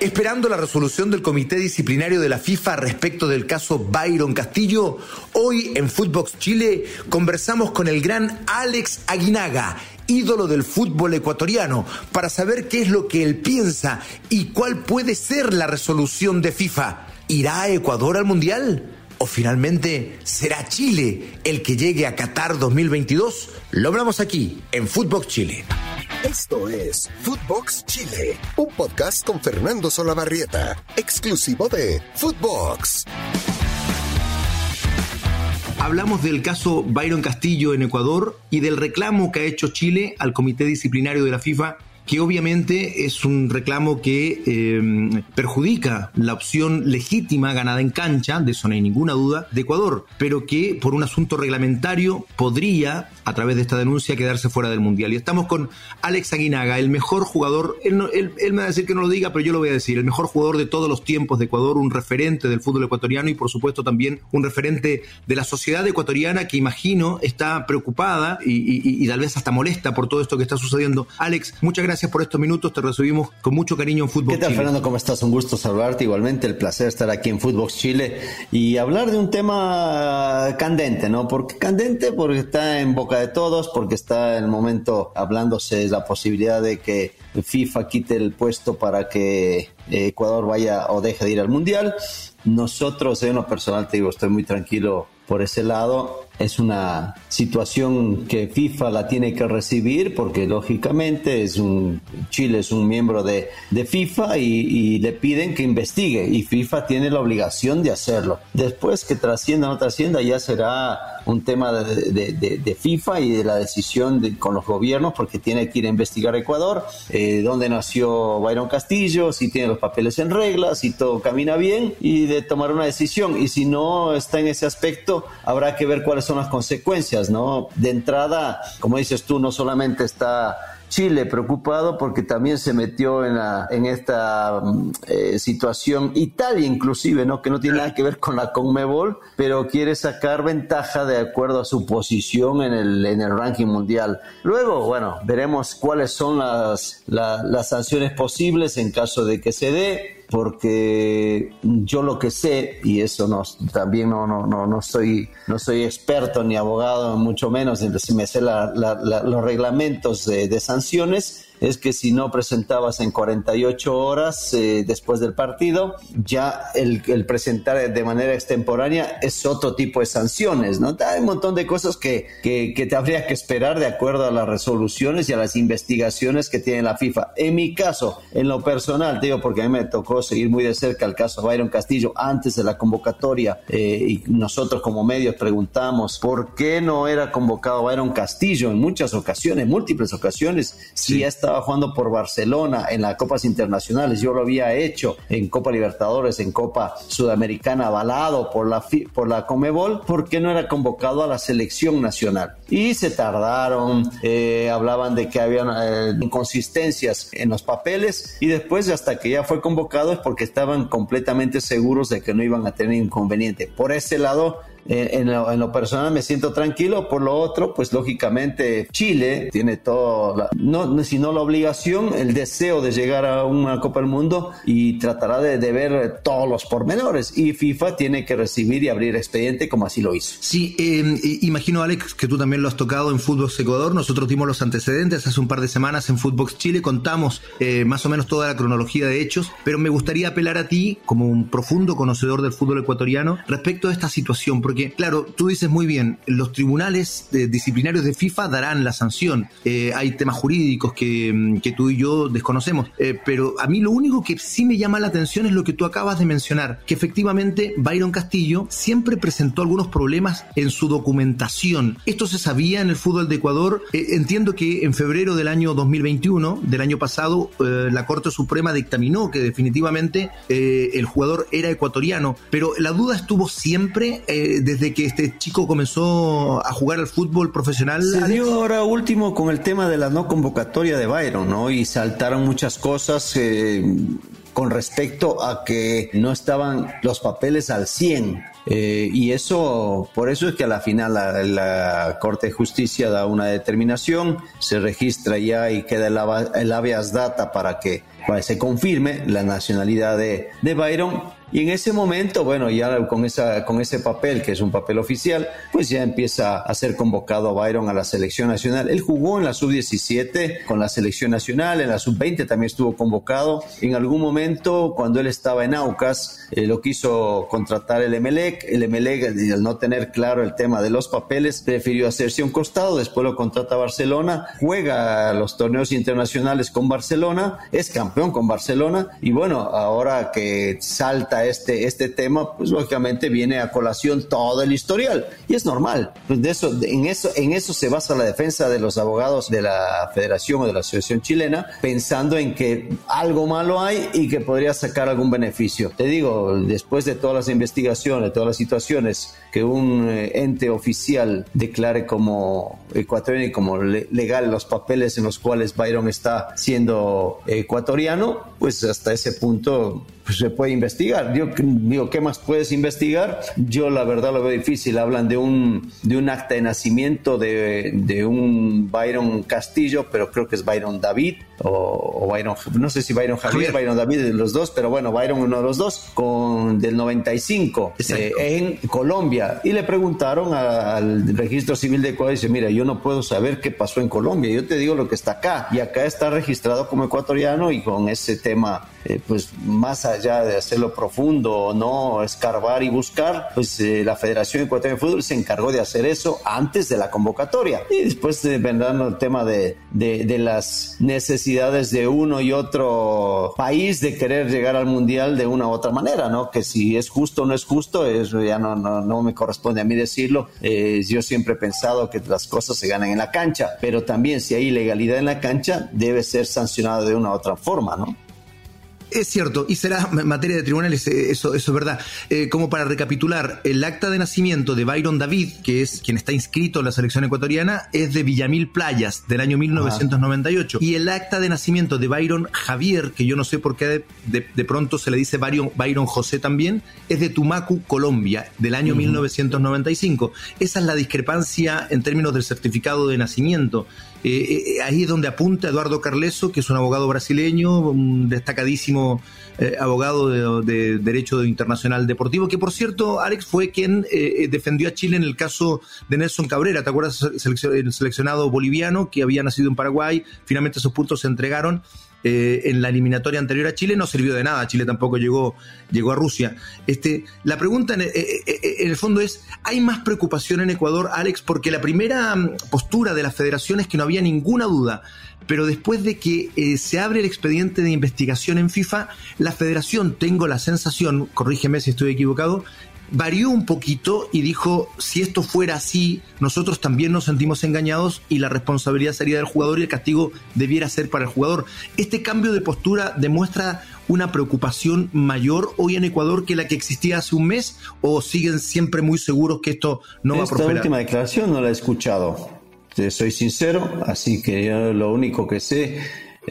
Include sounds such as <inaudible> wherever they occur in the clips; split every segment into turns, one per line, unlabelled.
Esperando la resolución del Comité Disciplinario de la FIFA respecto del caso Byron Castillo, hoy en Footbox Chile conversamos con el gran Alex Aguinaga, ídolo del fútbol ecuatoriano, para saber qué es lo que él piensa y cuál puede ser la resolución de FIFA. ¿Irá a Ecuador al Mundial? ¿O finalmente será Chile el que llegue a Qatar 2022? Lo hablamos aquí en Footbox Chile.
Esto es Footbox Chile, un podcast con Fernando Solabarrieta, exclusivo de Footbox.
Hablamos del caso Byron Castillo en Ecuador y del reclamo que ha hecho Chile al Comité Disciplinario de la FIFA que obviamente es un reclamo que eh, perjudica la opción legítima ganada en cancha, de eso no hay ninguna duda, de Ecuador, pero que por un asunto reglamentario podría, a través de esta denuncia, quedarse fuera del Mundial. Y estamos con Alex Aguinaga, el mejor jugador, él, me va a decir que no lo diga, pero yo lo voy a decir, el mejor jugador de todos los tiempos de Ecuador, un referente del fútbol ecuatoriano y por supuesto también un referente de la sociedad ecuatoriana que imagino está preocupada y tal vez hasta molesta por todo esto que está sucediendo. Alex, muchas gracias gracias por estos minutos. Te recibimos con mucho cariño en Fútbol
¿Qué tal, Fernando? ¿Cómo estás? Un gusto saludarte. Igualmente, el placer estar aquí en Fútbol Chile y hablar de un tema candente, ¿no? Porque candente porque está en boca de todos, porque está en el momento hablándose la posibilidad de que FIFA quite el puesto para que Ecuador vaya o deje de ir al Mundial. Nosotros, en lo personal, te digo, estoy muy tranquilo por ese lado es una situación que FIFA la tiene que recibir porque lógicamente es un Chile es un miembro de, de FIFA y, le piden que investigue y FIFA tiene la obligación de hacerlo. Después que trascienda o no trascienda ya será un tema de, de, FIFA y de la decisión con los gobiernos porque tiene que ir a investigar Ecuador, eh, dónde nació Byron Castillo, si tiene los papeles en regla, si todo camina bien y de tomar una decisión. Y si no está en ese aspecto, habrá que ver cuáles son las consecuencias, ¿no? De entrada, como dices tú, no solamente está Chile preocupado porque también se metió en, esta mm, eh, situación Italia inclusive, ¿no? que no tiene nada que ver con la Conmebol, pero quiere sacar ventaja de acuerdo a su posición en el, en el ranking mundial. Luego, bueno, veremos cuáles son las, las sanciones posibles en caso de que se dé porque yo lo que sé, y eso no, también no, no, no, no, soy, no soy experto ni abogado, mucho menos, si me sé los reglamentos de sanciones, es que si no presentabas en 48 horas eh, después del partido, ya el, presentar de manera extemporánea es otro tipo de sanciones, ¿no? Hay un montón de cosas que, que, te habría que esperar de acuerdo a las resoluciones y a las investigaciones que tiene la FIFA. En mi caso, en lo personal, digo, porque a mí me tocó seguir muy de cerca el caso Byron Castillo antes de la convocatoria eh, y nosotros como medios preguntamos por qué no era convocado Byron Castillo en muchas ocasiones, múltiples ocasiones, si esta estaba jugando por Barcelona en las copas internacionales, yo lo había hecho en Copa Libertadores, en Copa Sudamericana, avalado por la, por la Comebol, porque no era convocado a la selección nacional. Y se tardaron, eh, hablaban de que había eh, inconsistencias en los papeles y después hasta que ya fue convocado es porque estaban completamente seguros de que no iban a tener inconveniente. Por ese lado, en, lo, personal me siento tranquilo, por lo otro, pues lógicamente Chile tiene todo, no, sino la obligación, el deseo de llegar a una Copa del Mundo y tratará de, ver todos los pormenores. Y FIFA tiene que recibir y abrir expediente como así lo hizo.
Sí, em, imagino Alex que tú también lo has tocado en Fútbol Ecuador, nosotros dimos los antecedentes hace un par de semanas en Fútbol Chile, contamos eh, más o menos toda la cronología de hechos, pero me gustaría apelar a ti como un profundo conocedor del fútbol ecuatoriano respecto a esta situación, porque claro, tú dices muy bien, los tribunales disciplinarios de FIFA darán la sanción. Eh, hay temas jurídicos mm, que, tú y yo desconocemos, eh, pero a mí lo único que sí me llama la atención es lo que tú acabas de mencionar, que efectivamente Byron Castillo siempre presentó algunos problemas en su documentación. Esto se sabía en el fútbol de Ecuador. Eh, entiendo que en febrero del año 2021, del año pasado, la Corte Suprema dictaminó que definitivamente el jugador era ecuatoriano, pero la duda estuvo siempre desde que este chico comenzó a jugar al fútbol profesional?
Se dio ahora último con el tema de la no convocatoria de Byron, ¿no? Y saltaron muchas cosas eh, con respecto a que no estaban los papeles al 100. Eh, y eso, por eso es que a la final la, Corte de Justicia da una determinación, se registra ya y queda el, el habeas data para que se confirme la nacionalidad de, de Byron y en ese momento, bueno, ya con, esa, con ese papel, que es un papel oficial, pues ya empieza a ser convocado a Byron a la selección nacional. Él jugó en la sub-17 con la selección nacional, en la sub-20 también estuvo convocado. En algún momento, cuando él estaba en Aucas, eh, lo quiso contratar el Emelec. El Emelec, al no tener claro el tema de los papeles, prefirió hacerse un costado, después lo contrata a Barcelona, juega los torneos internacionales con Barcelona, es campeón con Barcelona y bueno, ahora que salta este, este tema, pues lógicamente viene a colación todo el historial y es normal. Pues de eso, en, eso, en eso se basa la defensa de los abogados de la Federación o de la Asociación Chilena, pensando en que algo malo hay y que podría sacar algún beneficio. Te digo, después de todas las investigaciones, todas las situaciones que un eh, ente oficial declare como ecuatoriano y como legal los papeles en los cuales Byron está siendo ecuatoriano, pues hasta ese punto pues, se puede investigar. Yo digo, ¿qué más puedes investigar? Yo la verdad lo veo difícil. Hablan de un, de un acta de nacimiento de, de un Byron Castillo, pero creo que es Byron David o, Byron, no sé si Byron Javier, Byron David, los dos, pero bueno, Byron uno de los dos, con del 95 eh, en Colombia. Y le preguntaron al registro civil de Ecuador, y dice, mira, yo no puedo saber qué pasó en Colombia, yo te digo lo que está acá. Y acá está registrado como ecuatoriano y con ese tema, eh, pues más allá de hacerlo profundo o no, escarbar y buscar, pues eh, la Federación Ecuatoriana de Fútbol se encargó de hacer eso antes de la convocatoria. Y después vendrán el tema de, de, las necesidades de uno y otro país de querer llegar al mundial de una u otra manera, ¿no? Que si es justo o no es justo, eso ya no, no, me corresponde a mí decirlo. Eh, yo siempre he pensado que las cosas se ganan en la cancha, pero también si hay ilegalidad en la cancha, debe ser sancionado de una u otra forma, ¿no?
Es cierto, y será materia de tribunales, eh, eso, eso es verdad. Eh, como para recapitular, el acta de nacimiento de Byron David, que es quien está inscrito en la selección ecuatoriana, es de Villamil Playas, del año 1998. Y el acta de nacimiento de Byron Javier, que yo no sé por qué de, pronto se le dice Byron, Byron, José también, es de Tumacu, Colombia, del año 1995. Esa es la discrepancia en términos del certificado de nacimiento. Eh, eh, ahí es donde apunta Eduardo Carleso, que es un abogado brasileño, un destacadísimo eh, abogado de, Derecho Internacional Deportivo, que por cierto, Alex fue quien defendió a Chile en el caso de Nelson Cabrera, ¿te acuerdas? El seleccionado boliviano que había nacido en Paraguay, finalmente esos puntos se entregaron eh, en la eliminatoria anterior a Chile no sirvió de nada. Chile tampoco llegó, llegó a Rusia. Este, la pregunta en, eh, eh, el fondo es, ¿hay más preocupación en Ecuador, Alex? Porque la primera mm, postura de la federación es que no había ninguna duda. Pero después de que se abre el expediente de investigación en FIFA, la federación, tengo la sensación, corrígeme si estoy equivocado, varió un poquito y dijo, si esto fuera así, nosotros también nos sentimos engañados y la responsabilidad sería del jugador y el castigo debiera ser para el jugador. Este cambio de postura demuestra una preocupación mayor hoy en Ecuador que la que existía hace un mes o siguen siempre muy seguros que esto no va a prosperar?
Esta última declaración no la he escuchado, soy sincero, así que yo lo único que sé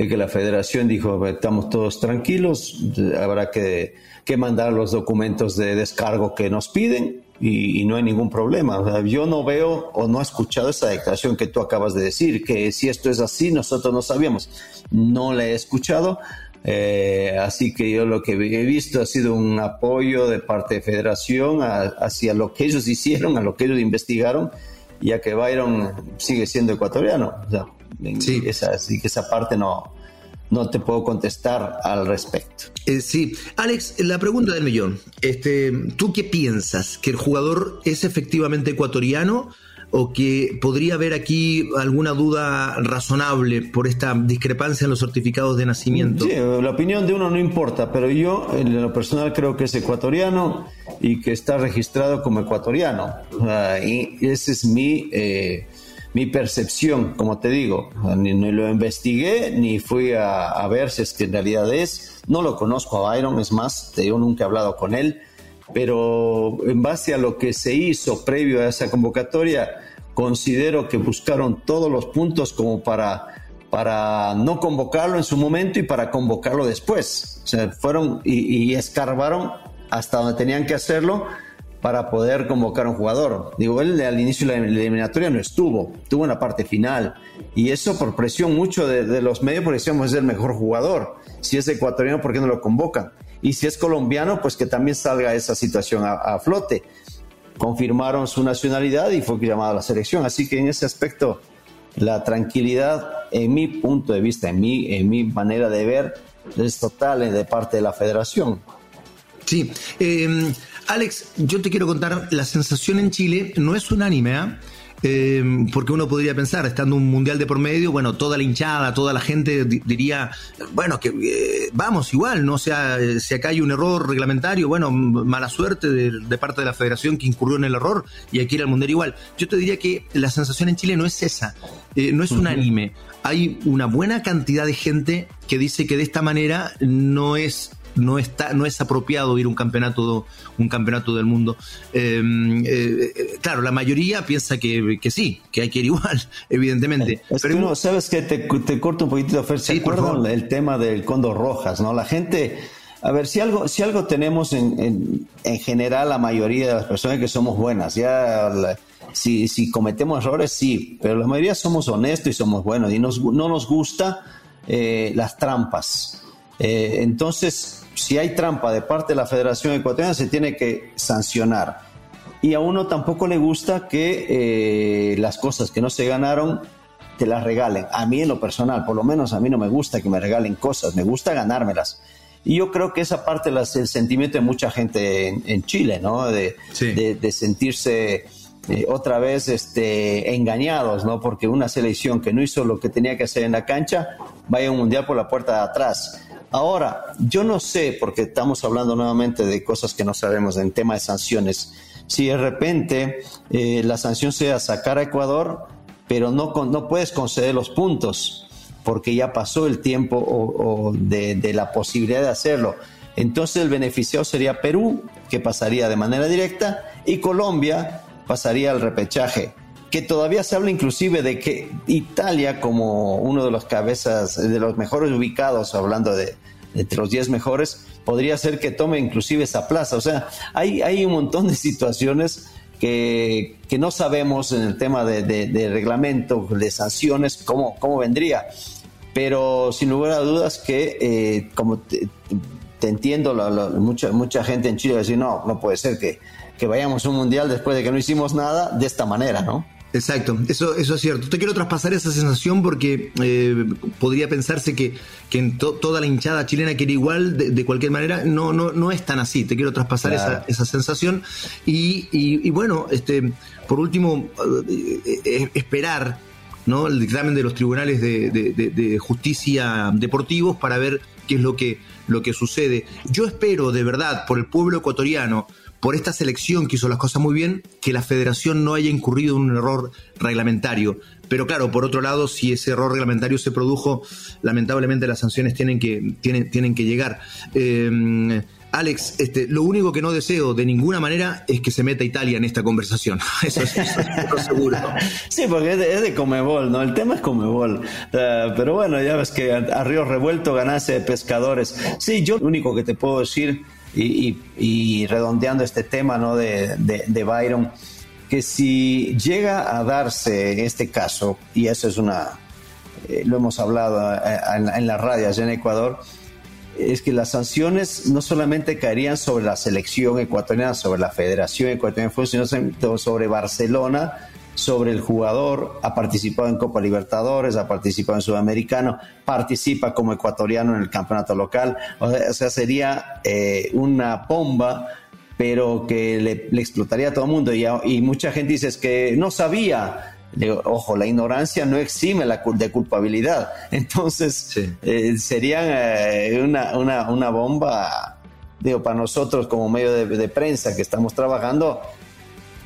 que la federación dijo, estamos todos tranquilos, habrá que que mandar los documentos de descargo que nos piden y, no hay ningún problema. yo no veo o no he escuchado esa declaración que tú acabas de decir, que si esto es así, nosotros no sabíamos. No la he escuchado. Eh, así que yo lo que he visto ha sido un apoyo de parte de Federación hacia lo que ellos hicieron, a lo que ellos investigaron, ya que Byron sigue siendo ecuatoriano. sí. esa, así que esa parte no, no te puedo contestar al respecto.
Eh, sí, Alex, la pregunta del millón. Este, ¿Tú qué piensas? ¿Que el jugador es efectivamente ecuatoriano? ¿O que podría haber aquí alguna duda razonable por esta discrepancia en los certificados de nacimiento?
Sí, la opinión de uno no importa, pero yo en lo personal creo que es ecuatoriano y que está registrado como ecuatoriano. y ese es mi... Eh, mi percepción, como te digo, ni, lo investigué, ni fui a, ver si es que en realidad es. No lo conozco a Byron, es más, yo nunca he hablado con él, pero en base a lo que se hizo previo a esa convocatoria, considero que buscaron todos los puntos como para para no convocarlo en su momento y para convocarlo después. O sea, fueron y, y escarbaron hasta donde tenían que hacerlo para poder convocar a un jugador. Digo, él al inicio de la eliminatoria no estuvo, estuvo en la parte final. Y eso por presión mucho de, los medios, porque decíamos es el mejor jugador. Si es ecuatoriano, ¿por qué no lo convocan? Y si es colombiano, pues que también salga esa situación a, flote. Confirmaron su nacionalidad y fue llamado a la selección. Así que en ese aspecto, la tranquilidad, en mi punto de vista, en mi, en mi manera de ver, es total de parte de la federación.
Sí, eh, Alex, yo te quiero contar, la sensación en Chile no es unánime, ¿ah? ¿eh? porque uno podría pensar, estando un mundial de por medio, bueno, toda la hinchada, toda la gente diría, bueno, que eh, vamos igual, no sea, si acá hay un error reglamentario, bueno, mala suerte de, parte de la federación que incurrió en el error y aquí era el mundial igual. Yo te diría que la sensación en Chile no es esa, eh, no es unánime. Hay una buena cantidad de gente que dice que de esta manera no es no está no es apropiado ir a un campeonato un campeonato del mundo. Em, eh, eh, claro la mayoría piensa que, sí que hay que ir igual <laughs> evidentemente.
Pero uno sabes que te, te corto un poquitito Fer ¿se acuerdan el tema del Condor Rojas no la gente a ver, si algo, si algo tenemos en, en, general la mayoría de las personas que somos buenas, ya si, si cometemos errores, sí, pero la mayoría somos honestos y somos buenos y nos, no nos gusta eh, las trampas. entonces, si hay trampa de parte de la Federación Ecuatoriana, se tiene que sancionar. Y a uno tampoco le gusta que eh, las cosas que no se ganaron te las regalen. A mí en lo personal, por lo menos a mí no me gusta que me regalen cosas, me gusta ganármelas. Y yo creo que esa parte es el sentimiento de mucha gente en, Chile, ¿no? De, de, sentirse eh, otra vez este, engañados, ¿no? Porque una selección que no hizo lo que tenía que hacer en la cancha, vaya a un mundial por la puerta de atrás. Ahora, yo no sé, porque estamos hablando nuevamente de cosas que no sabemos en tema de sanciones, si de repente eh, la sanción sea sacar a Ecuador, pero no, no puedes conceder los puntos, porque ya pasó el tiempo de, la posibilidad de hacerlo. Entonces el beneficiado sería Perú, que pasaría de manera directa, y Colombia pasaría al repechaje que todavía se habla inclusive de que Italia como uno de los cabezas, de los mejores ubicados, hablando de entre los 10 mejores, podría ser que tome inclusive esa plaza. O sea, hay, hay un montón de situaciones que, que no sabemos en el tema de, de, reglamento, de sanciones, cómo, cómo vendría. Pero sin lugar a dudas que, eh, como te, entiendo, mucha, mucha gente en Chile va a decir, no, no puede ser que, que vayamos a un mundial después de que no hicimos nada de esta manera, ¿no?
Exacto, eso, eso es cierto. Te quiero traspasar esa sensación porque eh, podría pensarse que, que en toda la hinchada chilena quiere igual de, cualquier manera. No, no, no es tan así. Te quiero traspasar esa, esa sensación. Y, y, bueno, este, por último, eh, eh, esperar ¿no? el dictamen de los tribunales de, de, justicia deportivos para ver qué es lo que, lo que sucede. Yo espero de verdad por el pueblo ecuatoriano por esta selección que hizo las cosas muy bien, que la federación no haya incurrido en un error reglamentario. Pero claro, por otro lado, si ese error reglamentario se produjo, lamentablemente las sanciones tienen que, tienen, tienen que llegar. Eh, Alex, este, lo único que no deseo de ninguna manera es que se meta Italia en esta conversación. <laughs> Eso es, seguro. <laughs>
Sí, porque es de, Comebol, ¿no? El tema es Comebol. Eh, pero bueno, ya ves que a, Río Revuelto ganase pescadores. Sí, yo lo único que te puedo decir y, redondeando este tema ¿no? de, de, Byron, que si llega a darse este caso, y eso es una, eh, lo hemos hablado eh, en, las radios en Ecuador, es que las sanciones no solamente caerían sobre la selección ecuatoriana, sobre la Federación Ecuatoriana de Fútbol, sino sobre Barcelona, sobre el jugador, ha participado en Copa Libertadores, ha participado en Sudamericano, participa como ecuatoriano en el campeonato local, o sea, sería eh, una bomba pero que le, explotaría a todo el mundo. Y, mucha gente dice es que no sabía, ojo, la ignorancia no exime la de culpabilidad. <laughs> Entonces, eh, sería eh, una, una, una, bomba, digo, para nosotros como medio de, prensa que estamos trabajando,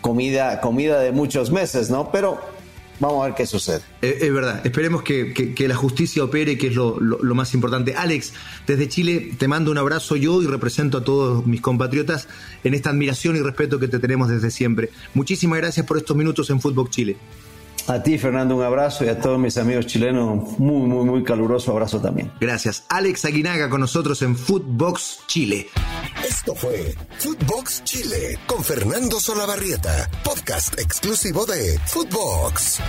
comida, comida de muchos meses, ¿no? Pero vamos a ver qué sucede.
Eh, es, verdad, esperemos que, la justicia opere, que es lo, más importante. Alex, desde Chile te mando un abrazo yo y represento a todos mis compatriotas en esta admiración y respeto que te tenemos desde siempre. Muchísimas gracias por estos minutos en Fútbol Chile.
A ti, Fernando, un abrazo y a todos mis amigos chilenos, muy, muy, muy caluroso abrazo también.
Gracias. Alex Aguinaga con nosotros en Footbox Chile.
Esto fue Footbox Chile con Fernando Solabarrieta, podcast exclusivo de Footbox.